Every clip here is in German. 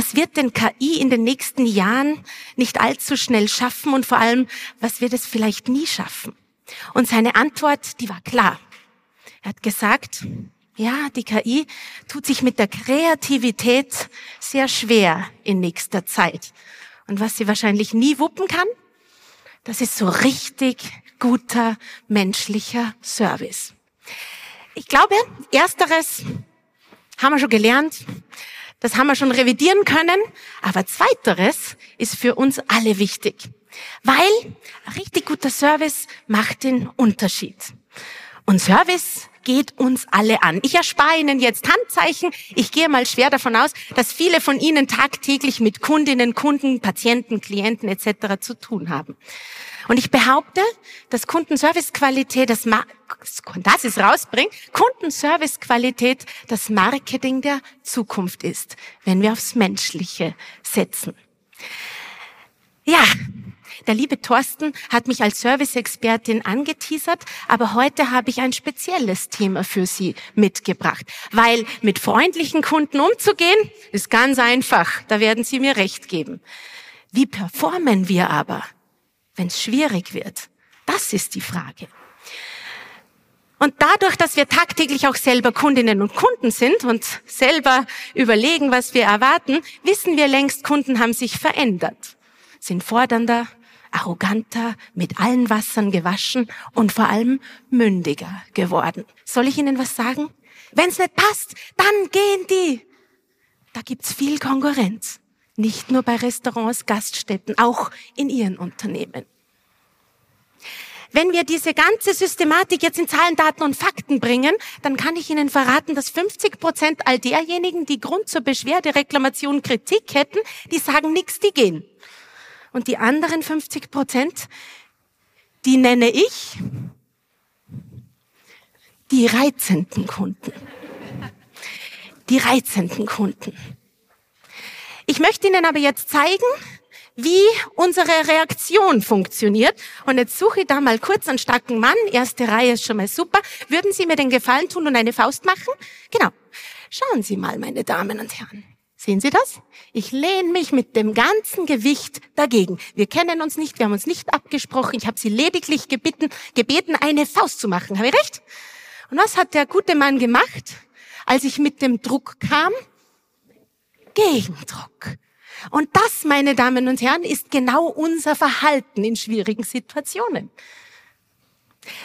Was wird denn KI in den nächsten Jahren nicht allzu schnell schaffen und vor allem, was wird es vielleicht nie schaffen? Und seine Antwort, die war klar. Er hat gesagt, ja, die KI tut sich mit der Kreativität sehr schwer in nächster Zeit. Und was sie wahrscheinlich nie wuppen kann, das ist so richtig guter menschlicher Service. Ich glaube, ersteres haben wir schon gelernt, das haben wir schon revidieren können. Aber zweiteres ist für uns alle wichtig. Weil richtig guter Service macht den Unterschied. Und Service geht uns alle an. Ich erspare Ihnen jetzt Handzeichen. Ich gehe mal schwer davon aus, dass viele von Ihnen tagtäglich mit Kundinnen, Kunden, Patienten, Klienten etc. zu tun haben. Und ich behaupte, dass Kundenservicequalität, das, das ist rausbringt, Kundenservicequalität das Marketing der Zukunft ist, wenn wir aufs Menschliche setzen. Ja, der liebe Thorsten hat mich als Service-Expertin angeteasert, aber heute habe ich ein spezielles Thema für Sie mitgebracht. Weil mit freundlichen Kunden umzugehen, ist ganz einfach. Da werden Sie mir recht geben. Wie performen wir aber? Wenn es schwierig wird? Das ist die Frage. Und dadurch, dass wir tagtäglich auch selber Kundinnen und Kunden sind und selber überlegen, was wir erwarten, wissen wir längst, Kunden haben sich verändert, sind fordernder, arroganter, mit allen Wassern gewaschen und vor allem mündiger geworden. Soll ich Ihnen was sagen? Wenn es nicht passt, dann gehen die. Da gibt's viel Konkurrenz. Nicht nur bei Restaurants, Gaststätten, auch in Ihren Unternehmen. Wenn wir diese ganze Systematik jetzt in Zahlen, Daten und Fakten bringen, dann kann ich Ihnen verraten, dass 50 Prozent all derjenigen, die Grund zur Beschwerde, Reklamation, Kritik hätten, die sagen nichts, die gehen. Und die anderen 50 Prozent, die nenne ich die reizenden Kunden. Die reizenden Kunden. Ich möchte Ihnen aber jetzt zeigen, wie unsere Reaktion funktioniert. Und jetzt suche ich da mal kurz einen starken Mann. Erste Reihe ist schon mal super. Würden Sie mir den Gefallen tun und eine Faust machen? Genau. Schauen Sie mal, meine Damen und Herren. Sehen Sie das? Ich lehne mich mit dem ganzen Gewicht dagegen. Wir kennen uns nicht, wir haben uns nicht abgesprochen. Ich habe Sie lediglich gebeten, gebeten, eine Faust zu machen. Habe ich recht? Und was hat der gute Mann gemacht, als ich mit dem Druck kam? Gegendruck. Und das, meine Damen und Herren, ist genau unser Verhalten in schwierigen Situationen.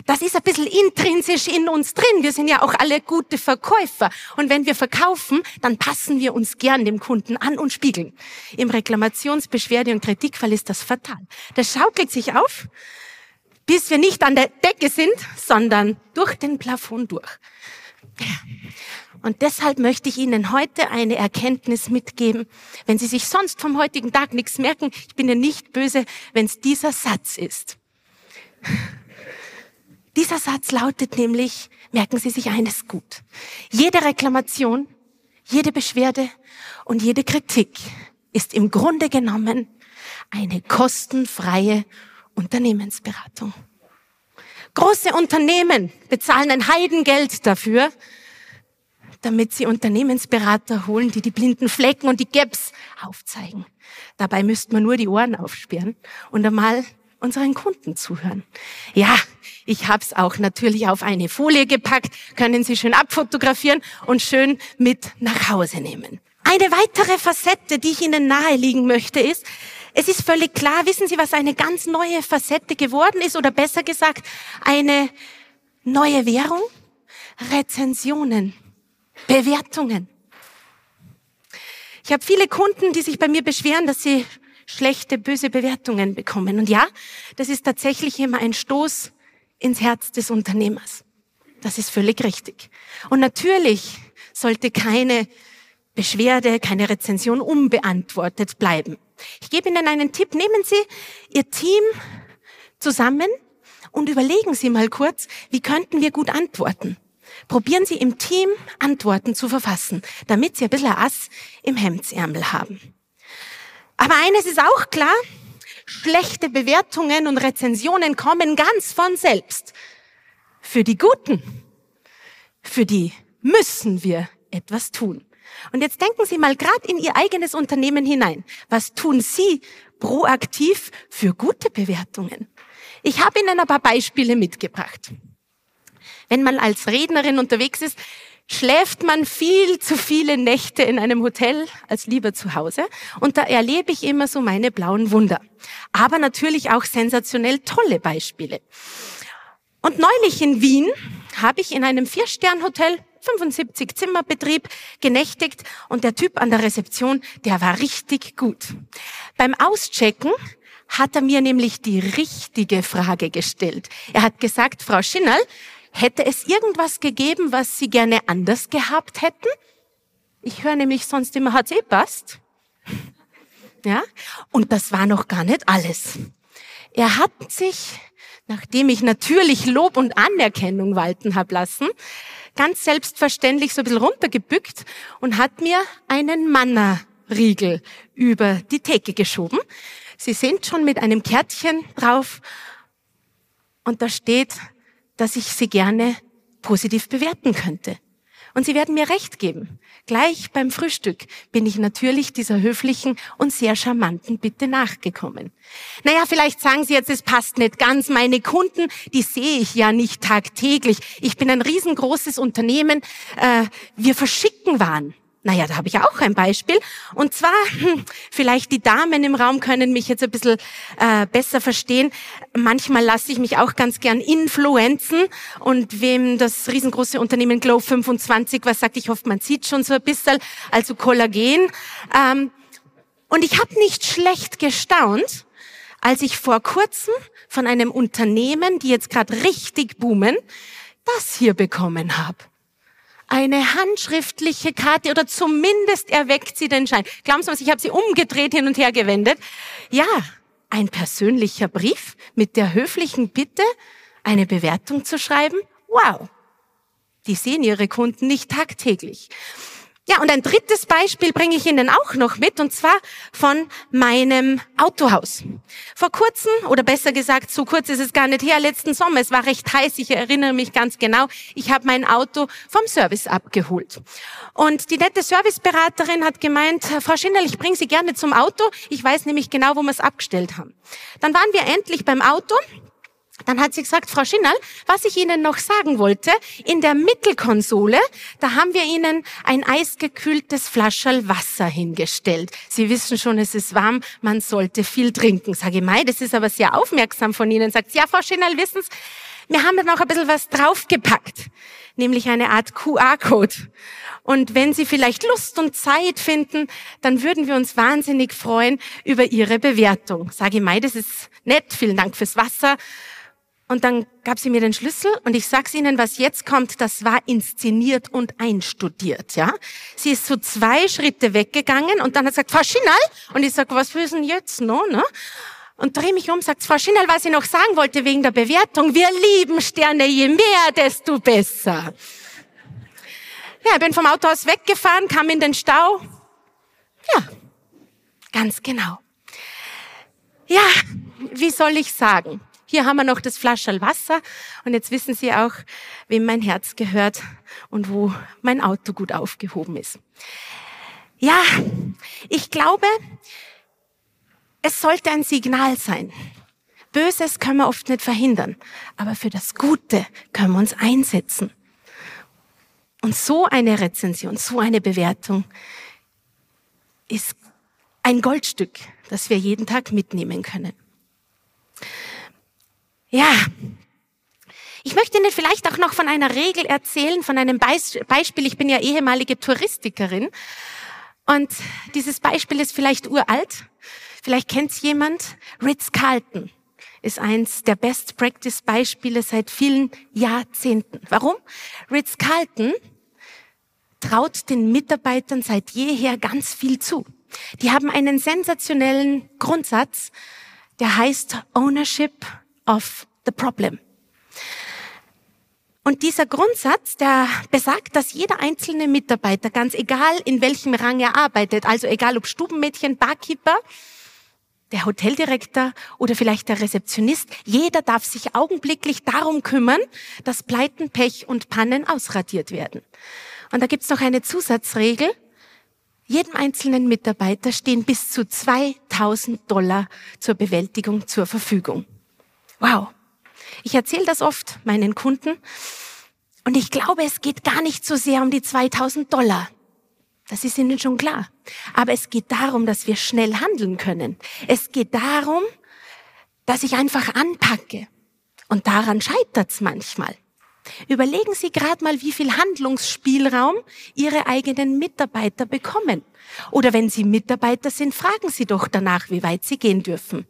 Das ist ein bisschen intrinsisch in uns drin. Wir sind ja auch alle gute Verkäufer. Und wenn wir verkaufen, dann passen wir uns gern dem Kunden an und spiegeln. Im Reklamations-, Beschwerde- und Kritikfall ist das fatal. Das schaukelt sich auf, bis wir nicht an der Decke sind, sondern durch den Plafond durch. Und deshalb möchte ich Ihnen heute eine Erkenntnis mitgeben. Wenn Sie sich sonst vom heutigen Tag nichts merken, ich bin ja nicht böse, wenn es dieser Satz ist. Dieser Satz lautet nämlich, merken Sie sich eines gut. Jede Reklamation, jede Beschwerde und jede Kritik ist im Grunde genommen eine kostenfreie Unternehmensberatung. Große Unternehmen bezahlen ein Heidengeld dafür, damit sie Unternehmensberater holen, die die blinden Flecken und die Gaps aufzeigen. Dabei müsste man nur die Ohren aufsperren und einmal unseren Kunden zuhören. Ja, ich habe es auch natürlich auf eine Folie gepackt, können Sie schön abfotografieren und schön mit nach Hause nehmen. Eine weitere Facette, die ich Ihnen nahelegen möchte, ist, es ist völlig klar, wissen Sie, was eine ganz neue Facette geworden ist oder besser gesagt, eine neue Währung? Rezensionen. Bewertungen. Ich habe viele Kunden, die sich bei mir beschweren, dass sie schlechte, böse Bewertungen bekommen. Und ja, das ist tatsächlich immer ein Stoß ins Herz des Unternehmers. Das ist völlig richtig. Und natürlich sollte keine Beschwerde, keine Rezension unbeantwortet bleiben. Ich gebe Ihnen einen Tipp. Nehmen Sie Ihr Team zusammen und überlegen Sie mal kurz, wie könnten wir gut antworten. Probieren Sie im Team Antworten zu verfassen, damit Sie ein bisschen Ass im Hemdsärmel haben. Aber eines ist auch klar, schlechte Bewertungen und Rezensionen kommen ganz von selbst. Für die Guten, für die müssen wir etwas tun. Und jetzt denken Sie mal gerade in Ihr eigenes Unternehmen hinein. Was tun Sie proaktiv für gute Bewertungen? Ich habe Ihnen ein paar Beispiele mitgebracht. Wenn man als Rednerin unterwegs ist, schläft man viel zu viele Nächte in einem Hotel als lieber zu Hause. Und da erlebe ich immer so meine blauen Wunder. Aber natürlich auch sensationell tolle Beispiele. Und neulich in Wien habe ich in einem Vier-Stern-Hotel 75 Zimmerbetrieb genächtigt und der Typ an der Rezeption, der war richtig gut. Beim Auschecken hat er mir nämlich die richtige Frage gestellt. Er hat gesagt, Frau Schinnerl, hätte es irgendwas gegeben, was Sie gerne anders gehabt hätten? Ich höre nämlich sonst immer, hat's eh passt. Ja? Und das war noch gar nicht alles. Er hat sich, nachdem ich natürlich Lob und Anerkennung walten hab lassen, ganz selbstverständlich so ein bisschen runtergebückt und hat mir einen Mannerriegel über die Theke geschoben. Sie sind schon mit einem Kärtchen drauf und da steht, dass ich sie gerne positiv bewerten könnte. Und Sie werden mir recht geben. Gleich beim Frühstück bin ich natürlich dieser höflichen und sehr charmanten Bitte nachgekommen. Naja, vielleicht sagen Sie jetzt, es passt nicht ganz. Meine Kunden, die sehe ich ja nicht tagtäglich. Ich bin ein riesengroßes Unternehmen. Äh, wir verschicken Waren. Naja, da habe ich auch ein Beispiel. Und zwar, hm, vielleicht die Damen im Raum können mich jetzt ein bisschen äh, besser verstehen. Manchmal lasse ich mich auch ganz gern influenzen. Und wem das riesengroße Unternehmen Glow 25 was sagt, ich hoffe, man sieht schon so ein bisschen, also Kollagen. Ähm, und ich habe nicht schlecht gestaunt, als ich vor kurzem von einem Unternehmen, die jetzt gerade richtig boomen, das hier bekommen habe eine handschriftliche Karte oder zumindest erweckt sie den Schein. Glauben Sie mir, ich habe sie umgedreht hin und her gewendet. Ja, ein persönlicher Brief mit der höflichen Bitte, eine Bewertung zu schreiben. Wow. Die sehen ihre Kunden nicht tagtäglich. Ja, und ein drittes Beispiel bringe ich Ihnen auch noch mit, und zwar von meinem Autohaus. Vor kurzem, oder besser gesagt, so kurz ist es gar nicht her, letzten Sommer, es war recht heiß, ich erinnere mich ganz genau, ich habe mein Auto vom Service abgeholt. Und die nette Serviceberaterin hat gemeint, Frau Schinderl, ich bringe Sie gerne zum Auto, ich weiß nämlich genau, wo wir es abgestellt haben. Dann waren wir endlich beim Auto, dann hat sie gesagt, Frau Schinnal, was ich Ihnen noch sagen wollte, in der Mittelkonsole, da haben wir Ihnen ein eisgekühltes Flascherl Wasser hingestellt. Sie wissen schon, es ist warm, man sollte viel trinken. Sage ich, Mai, das ist aber sehr aufmerksam von Ihnen. Sagt sie, ja, Frau Schinnal, wissen Sie, wir haben da noch ein bisschen was draufgepackt, nämlich eine Art QR-Code. Und wenn Sie vielleicht Lust und Zeit finden, dann würden wir uns wahnsinnig freuen über Ihre Bewertung. Sage ich, Mai, das ist nett, vielen Dank fürs Wasser. Und dann gab sie mir den Schlüssel und ich sag's Ihnen, was jetzt kommt, das war inszeniert und einstudiert, ja. Sie ist so zwei Schritte weggegangen und dann hat sie gesagt, Frau Schinal, und ich sag, was wissen jetzt noch, ne? Und drehe mich um, sagt Frau Schinal, was ich noch sagen wollte wegen der Bewertung, wir lieben Sterne, je mehr, desto besser. Ja, bin vom Autohaus weggefahren, kam in den Stau. Ja, ganz genau. Ja, wie soll ich sagen? Hier haben wir noch das Flascherl Wasser und jetzt wissen Sie auch, wem mein Herz gehört und wo mein Auto gut aufgehoben ist. Ja, ich glaube, es sollte ein Signal sein. Böses können wir oft nicht verhindern, aber für das Gute können wir uns einsetzen. Und so eine Rezension, so eine Bewertung ist ein Goldstück, das wir jeden Tag mitnehmen können. Ja, ich möchte Ihnen vielleicht auch noch von einer Regel erzählen, von einem Beispiel. Ich bin ja ehemalige Touristikerin und dieses Beispiel ist vielleicht uralt. Vielleicht kennt es jemand. Ritz-Carlton ist eins der Best-Practice-Beispiele seit vielen Jahrzehnten. Warum? Ritz-Carlton traut den Mitarbeitern seit jeher ganz viel zu. Die haben einen sensationellen Grundsatz, der heißt Ownership of the Problem. Und dieser Grundsatz, der besagt, dass jeder einzelne Mitarbeiter, ganz egal in welchem Rang er arbeitet, also egal ob Stubenmädchen, Barkeeper, der Hoteldirektor oder vielleicht der Rezeptionist, jeder darf sich augenblicklich darum kümmern, dass Pleiten, Pech und Pannen ausradiert werden. Und da gibt's noch eine Zusatzregel. Jedem einzelnen Mitarbeiter stehen bis zu 2000 Dollar zur Bewältigung zur Verfügung. Wow. Ich erzähle das oft meinen Kunden und ich glaube, es geht gar nicht so sehr um die 2000 Dollar. Das ist Ihnen schon klar. Aber es geht darum, dass wir schnell handeln können. Es geht darum, dass ich einfach anpacke. Und daran scheitert's manchmal. Überlegen Sie gerade mal, wie viel Handlungsspielraum Ihre eigenen Mitarbeiter bekommen. Oder wenn Sie Mitarbeiter sind, fragen Sie doch danach, wie weit Sie gehen dürfen.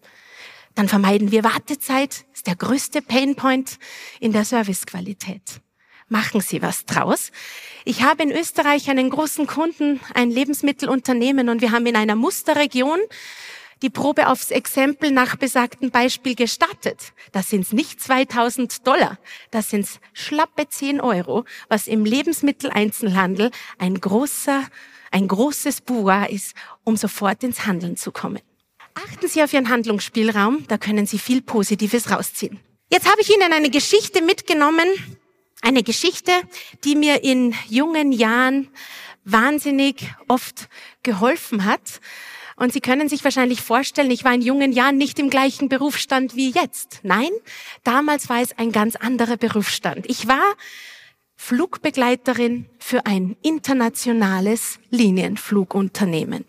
Dann vermeiden wir Wartezeit, ist der größte Painpoint in der Servicequalität. Machen Sie was draus. Ich habe in Österreich einen großen Kunden, ein Lebensmittelunternehmen und wir haben in einer Musterregion die Probe aufs Exempel nach besagtem Beispiel gestartet. Das sind nicht 2000 Dollar, das sind schlappe 10 Euro, was im Lebensmitteleinzelhandel ein großer, ein großes Bois ist, um sofort ins Handeln zu kommen. Achten Sie auf Ihren Handlungsspielraum, da können Sie viel Positives rausziehen. Jetzt habe ich Ihnen eine Geschichte mitgenommen, eine Geschichte, die mir in jungen Jahren wahnsinnig oft geholfen hat. Und Sie können sich wahrscheinlich vorstellen, ich war in jungen Jahren nicht im gleichen Berufsstand wie jetzt. Nein, damals war es ein ganz anderer Berufsstand. Ich war Flugbegleiterin für ein internationales Linienflugunternehmen.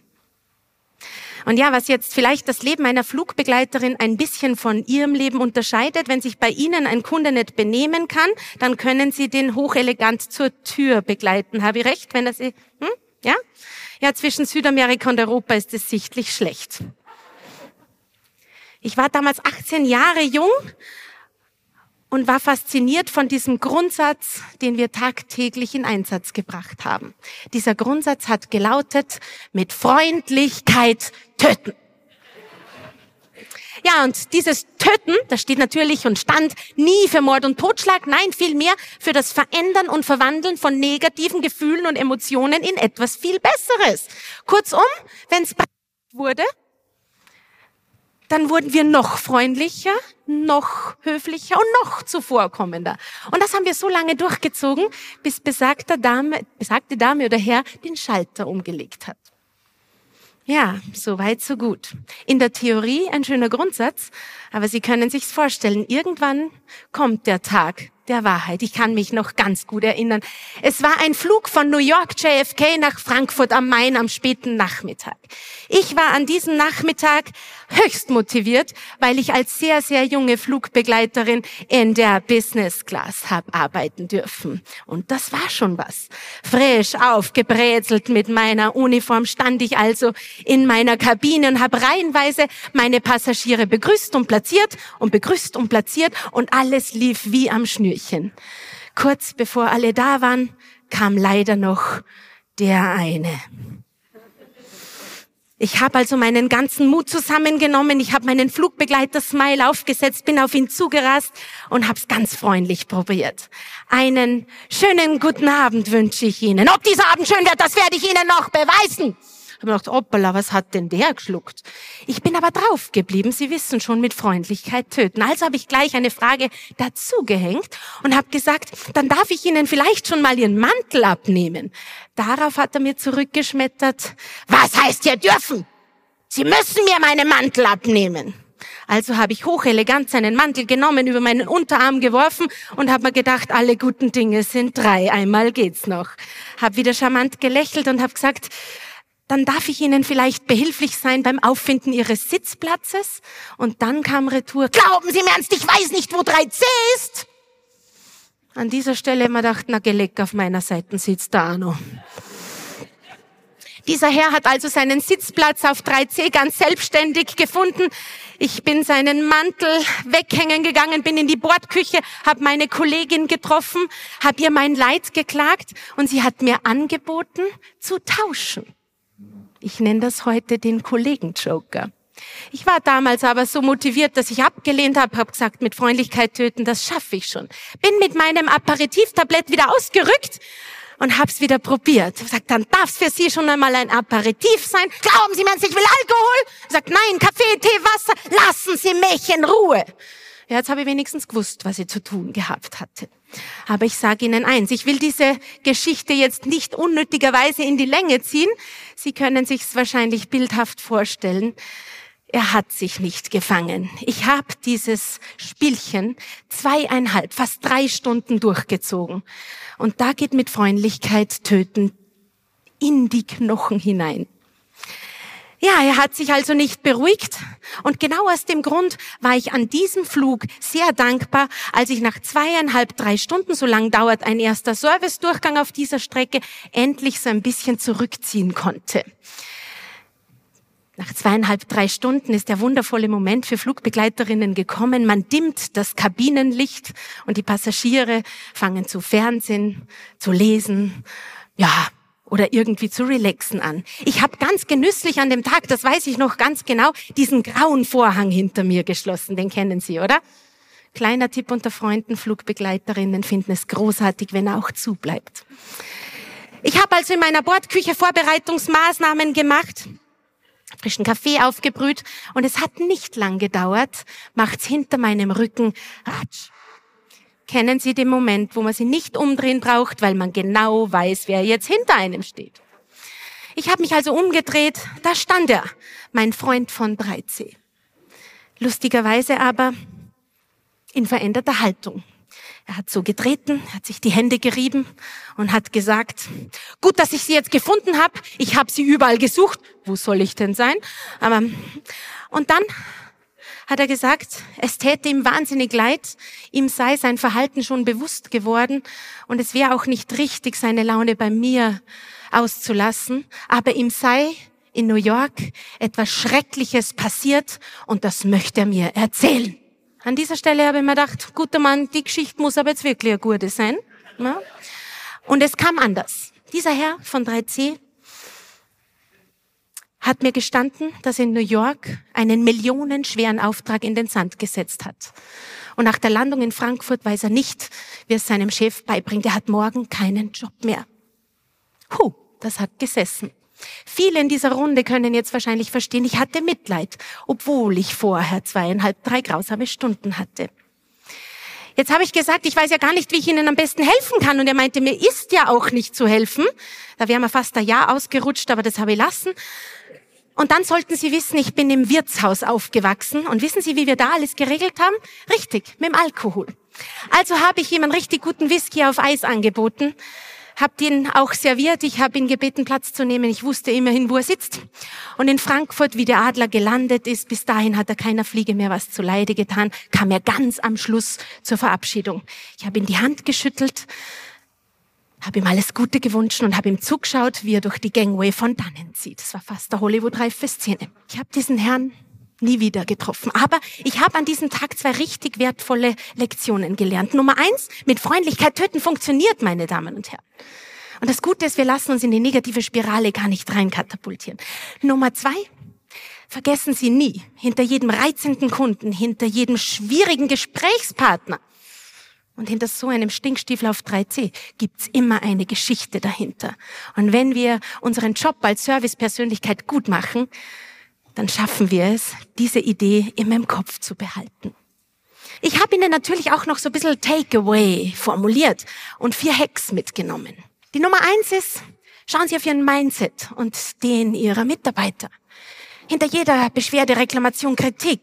Und ja, was jetzt vielleicht das Leben einer Flugbegleiterin ein bisschen von ihrem Leben unterscheidet, wenn sich bei Ihnen ein Kunde nicht benehmen kann, dann können Sie den hochelegant zur Tür begleiten. Habe ich recht, wenn das, hm? ja? Ja, zwischen Südamerika und Europa ist es sichtlich schlecht. Ich war damals 18 Jahre jung und war fasziniert von diesem Grundsatz, den wir tagtäglich in Einsatz gebracht haben. Dieser Grundsatz hat gelautet, mit Freundlichkeit töten. Ja, und dieses Töten, das steht natürlich und stand nie für Mord und Totschlag, nein, vielmehr für das Verändern und Verwandeln von negativen Gefühlen und Emotionen in etwas viel Besseres. Kurzum, wenn es wurde, dann wurden wir noch freundlicher, noch höflicher und noch zuvorkommender. Und das haben wir so lange durchgezogen, bis besagte Dame, besagte Dame oder Herr den Schalter umgelegt hat. Ja, so weit, so gut. In der Theorie ein schöner Grundsatz, aber Sie können sich's vorstellen, irgendwann kommt der Tag, der Wahrheit. Ich kann mich noch ganz gut erinnern. Es war ein Flug von New York JFK nach Frankfurt am Main am späten Nachmittag. Ich war an diesem Nachmittag höchst motiviert, weil ich als sehr, sehr junge Flugbegleiterin in der Business Class habe arbeiten dürfen. Und das war schon was. Frisch aufgebrezelt mit meiner Uniform stand ich also in meiner Kabine und habe reihenweise meine Passagiere begrüßt und platziert und begrüßt und platziert und alles lief wie am Schnürchen. Kurz bevor alle da waren, kam leider noch der eine. Ich habe also meinen ganzen Mut zusammengenommen, ich habe meinen Flugbegleiter-Smile aufgesetzt, bin auf ihn zugerast und habe es ganz freundlich probiert. Einen schönen guten Abend wünsche ich Ihnen. Ob dieser Abend schön wird, das werde ich Ihnen noch beweisen habe mir gedacht, hoppala, was hat denn der geschluckt? Ich bin aber drauf geblieben. Sie wissen schon, mit Freundlichkeit töten. Also habe ich gleich eine Frage dazugehängt und habe gesagt, dann darf ich Ihnen vielleicht schon mal Ihren Mantel abnehmen. Darauf hat er mir zurückgeschmettert, was heißt hier dürfen? Sie müssen mir meinen Mantel abnehmen. Also habe ich hochelegant seinen Mantel genommen, über meinen Unterarm geworfen und habe mir gedacht, alle guten Dinge sind drei, einmal geht's noch. Hab wieder charmant gelächelt und habe gesagt, dann darf ich Ihnen vielleicht behilflich sein beim Auffinden Ihres Sitzplatzes. Und dann kam Retour, glauben Sie mir ernst, ich weiß nicht, wo 3C ist. An dieser Stelle immer gedacht, na geleck, auf meiner Seite sitzt da noch. Dieser Herr hat also seinen Sitzplatz auf 3C ganz selbstständig gefunden. Ich bin seinen Mantel weghängen gegangen, bin in die Bordküche, habe meine Kollegin getroffen, habe ihr mein Leid geklagt und sie hat mir angeboten zu tauschen. Ich nenne das heute den Kollegen-Joker. Ich war damals aber so motiviert, dass ich abgelehnt habe, habe gesagt, mit Freundlichkeit töten, das schaffe ich schon. Bin mit meinem Aperitivtablett wieder ausgerückt und hab's wieder probiert. Sagt, dann darf's für Sie schon einmal ein Aperitif sein. Glauben Sie mir, ich will Alkohol? Sagt, nein, Kaffee, Tee, Wasser. Lassen Sie mich in Ruhe. Ja, jetzt habe ich wenigstens gewusst, was ich zu tun gehabt hatte. Aber ich sage Ihnen eins, ich will diese Geschichte jetzt nicht unnötigerweise in die Länge ziehen. Sie können sich's wahrscheinlich bildhaft vorstellen. Er hat sich nicht gefangen. Ich habe dieses Spielchen zweieinhalb, fast drei Stunden durchgezogen. Und da geht mit Freundlichkeit töten in die Knochen hinein. Ja, er hat sich also nicht beruhigt. Und genau aus dem Grund war ich an diesem Flug sehr dankbar, als ich nach zweieinhalb, drei Stunden, so lang dauert ein erster Servicedurchgang auf dieser Strecke, endlich so ein bisschen zurückziehen konnte. Nach zweieinhalb, drei Stunden ist der wundervolle Moment für Flugbegleiterinnen gekommen. Man dimmt das Kabinenlicht und die Passagiere fangen zu Fernsehen, zu lesen, ja, oder irgendwie zu relaxen an. Ich habe ganz genüsslich an dem Tag, das weiß ich noch ganz genau, diesen grauen Vorhang hinter mir geschlossen. Den kennen Sie, oder? Kleiner Tipp unter Freunden, Flugbegleiterinnen finden es großartig, wenn er auch zubleibt. Ich habe also in meiner Bordküche Vorbereitungsmaßnahmen gemacht frischen Kaffee aufgebrüht und es hat nicht lang gedauert, macht's hinter meinem Rücken ratsch. Kennen Sie den Moment, wo man sie nicht umdrehen braucht, weil man genau weiß, wer jetzt hinter einem steht? Ich habe mich also umgedreht, da stand er, mein Freund von 3C. Lustigerweise aber in veränderter Haltung. Er hat so getreten, hat sich die Hände gerieben und hat gesagt, gut, dass ich sie jetzt gefunden habe. Ich habe sie überall gesucht. Wo soll ich denn sein? Aber und dann hat er gesagt, es täte ihm wahnsinnig leid, ihm sei sein Verhalten schon bewusst geworden und es wäre auch nicht richtig, seine Laune bei mir auszulassen, aber ihm sei in New York etwas Schreckliches passiert und das möchte er mir erzählen. An dieser Stelle habe ich mir gedacht, guter Mann, die Geschichte muss aber jetzt wirklich eine gute sein. Ja? Und es kam anders. Dieser Herr von 3C hat mir gestanden, dass er in New York einen millionenschweren Auftrag in den Sand gesetzt hat. Und nach der Landung in Frankfurt weiß er nicht, wie er es seinem Chef beibringt. Er hat morgen keinen Job mehr. Huh, das hat gesessen. Viele in dieser Runde können jetzt wahrscheinlich verstehen, ich hatte Mitleid, obwohl ich vorher zweieinhalb, drei grausame Stunden hatte. Jetzt habe ich gesagt, ich weiß ja gar nicht, wie ich Ihnen am besten helfen kann. Und er meinte, mir ist ja auch nicht zu helfen. Da wäre mir fast ein Jahr ausgerutscht, aber das habe ich lassen. Und dann sollten Sie wissen, ich bin im Wirtshaus aufgewachsen. Und wissen Sie, wie wir da alles geregelt haben? Richtig, mit dem Alkohol. Also habe ich ihm einen richtig guten Whisky auf Eis angeboten habe ihn auch serviert. Ich habe ihn gebeten, Platz zu nehmen. Ich wusste immerhin, wo er sitzt. Und in Frankfurt, wie der Adler gelandet ist, bis dahin hat er keiner Fliege mehr was zu Leide getan, kam er ganz am Schluss zur Verabschiedung. Ich habe ihm die Hand geschüttelt, habe ihm alles Gute gewünscht und habe ihm zugeschaut, wie er durch die Gangway von dannen zieht. Das war fast der Hollywood-reife Szene. Ich habe diesen Herrn nie wieder getroffen. Aber ich habe an diesem Tag zwei richtig wertvolle Lektionen gelernt. Nummer eins, mit Freundlichkeit töten funktioniert, meine Damen und Herren. Und das Gute ist, wir lassen uns in die negative Spirale gar nicht reinkatapultieren. Nummer zwei, vergessen Sie nie, hinter jedem reizenden Kunden, hinter jedem schwierigen Gesprächspartner und hinter so einem Stinkstiefel auf 3C gibt's immer eine Geschichte dahinter. Und wenn wir unseren Job als Servicepersönlichkeit gut machen, dann schaffen wir es, diese Idee immer im Kopf zu behalten. Ich habe Ihnen natürlich auch noch so ein bisschen Takeaway formuliert und vier Hacks mitgenommen. Die Nummer eins ist, schauen Sie auf Ihren Mindset und den Ihrer Mitarbeiter. Hinter jeder Beschwerde, Reklamation, Kritik,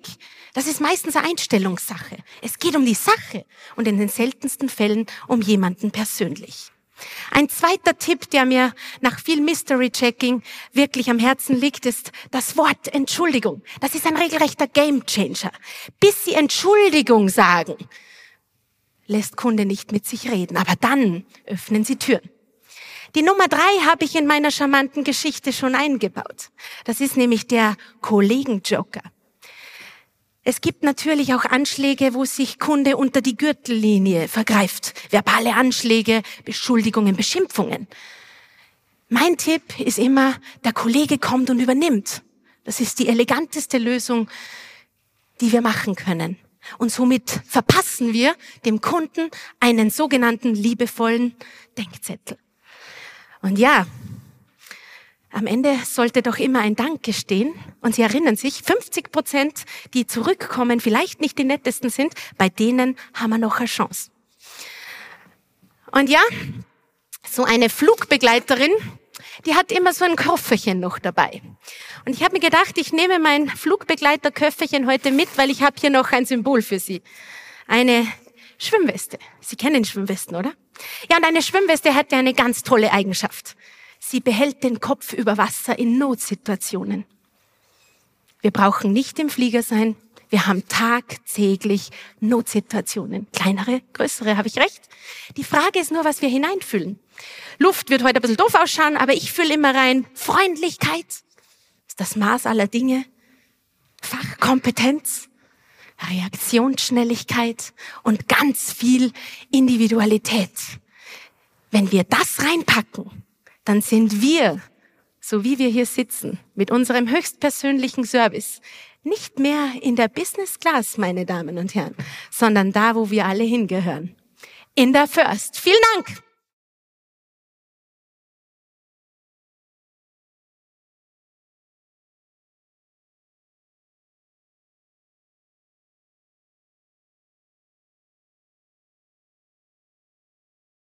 das ist meistens eine Einstellungssache. Es geht um die Sache und in den seltensten Fällen um jemanden persönlich. Ein zweiter Tipp, der mir nach viel Mystery-Checking wirklich am Herzen liegt, ist das Wort Entschuldigung. Das ist ein regelrechter Gamechanger. Bis Sie Entschuldigung sagen, lässt Kunde nicht mit sich reden. Aber dann öffnen Sie Türen. Die Nummer drei habe ich in meiner charmanten Geschichte schon eingebaut. Das ist nämlich der Kollegenjoker. Es gibt natürlich auch Anschläge, wo sich Kunde unter die Gürtellinie vergreift. Verbale Anschläge, Beschuldigungen, Beschimpfungen. Mein Tipp ist immer, der Kollege kommt und übernimmt. Das ist die eleganteste Lösung, die wir machen können. Und somit verpassen wir dem Kunden einen sogenannten liebevollen Denkzettel. Und ja, am Ende sollte doch immer ein Danke stehen. Und Sie erinnern sich, 50 Prozent, die zurückkommen, vielleicht nicht die nettesten sind, bei denen haben wir noch eine Chance. Und ja, so eine Flugbegleiterin, die hat immer so ein Kofferchen noch dabei. Und ich habe mir gedacht, ich nehme mein Flugbegleiterköfferchen heute mit, weil ich habe hier noch ein Symbol für Sie. Eine Schwimmweste. Sie kennen Schwimmwesten, oder? Ja, und eine Schwimmweste ja eine ganz tolle Eigenschaft. Sie behält den Kopf über Wasser in Notsituationen. Wir brauchen nicht im Flieger sein. Wir haben tagtäglich Notsituationen. Kleinere, größere, habe ich recht? Die Frage ist nur, was wir hineinfüllen. Luft wird heute ein bisschen doof ausschauen, aber ich fülle immer rein Freundlichkeit, ist das Maß aller Dinge, Fachkompetenz, Reaktionsschnelligkeit und ganz viel Individualität. Wenn wir das reinpacken, dann sind wir, so wie wir hier sitzen, mit unserem höchstpersönlichen Service, nicht mehr in der Business Class, meine Damen und Herren, sondern da, wo wir alle hingehören. In der First. Vielen Dank!